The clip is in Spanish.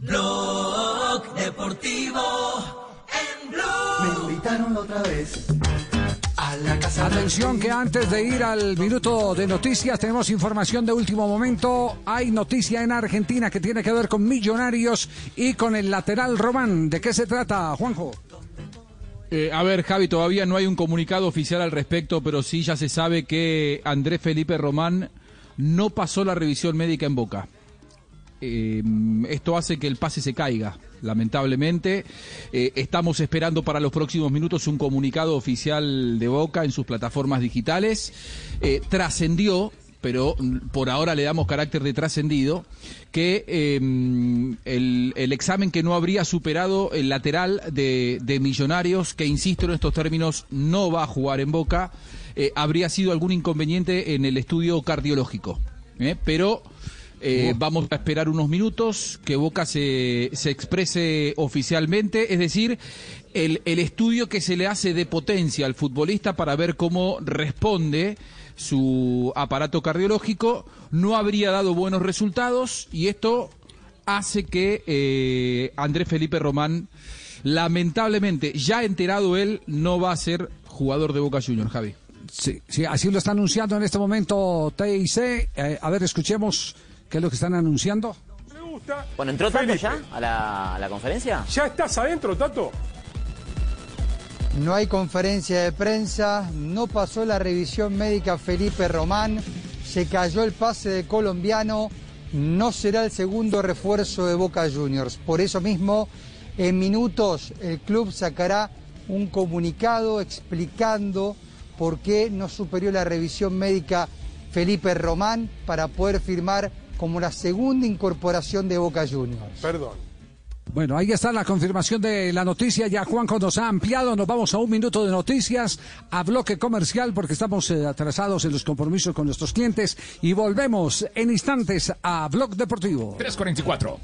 Blog Deportivo en Blue. Me invitaron otra vez a la casa. Atención que antes de ir al minuto de noticias tenemos información de último momento. Hay noticia en Argentina que tiene que ver con Millonarios y con el lateral Román. ¿De qué se trata, Juanjo? Eh, a ver, Javi, todavía no hay un comunicado oficial al respecto, pero sí ya se sabe que Andrés Felipe Román no pasó la revisión médica en Boca. Eh, esto hace que el pase se caiga, lamentablemente. Eh, estamos esperando para los próximos minutos un comunicado oficial de Boca en sus plataformas digitales. Eh, trascendió, pero por ahora le damos carácter de trascendido, que eh, el, examen que no habría superado el lateral de, Millonarios, que insisto en estos términos, no va a jugar en Boca, habría sido algún inconveniente en el estudio cardiológico. pero eh, vamos a esperar unos minutos que Boca se, se exprese oficialmente, es decir, el, el, estudio que se le hace de potencia al futbolista para ver cómo responde su aparato cardiológico no habría dado buenos resultados y esto hace que eh, Andrés Felipe Román, lamentablemente, ya enterado él, no va a ser jugador de Boca Juniors, Javi. Sí, sí, así lo está anunciando en este momento TIC. Eh, a ver, escuchemos ¿Qué es lo que están anunciando? Me gusta. Bueno, ¿entró Tato ya a la, a la, conferencia? ¿Ya estás adentro, Tato? No hay conferencia de prensa, no pasó la revisión médica Felipe Román, se cayó el pase de colombiano, no será el segundo refuerzo de Boca Juniors. Por eso mismo, en minutos el club sacará un comunicado explicando por qué no superó la revisión médica Felipe Román para poder firmar como la segunda incorporación de Boca Juniors. Perdón. Bueno, ahí está la confirmación de la noticia. Ya Juanjo nos ha ampliado. Nos vamos a un minuto de noticias, a bloque comercial, porque estamos eh, atrasados en los compromisos con nuestros clientes. Y volvemos en instantes a Blog Deportivo. 344.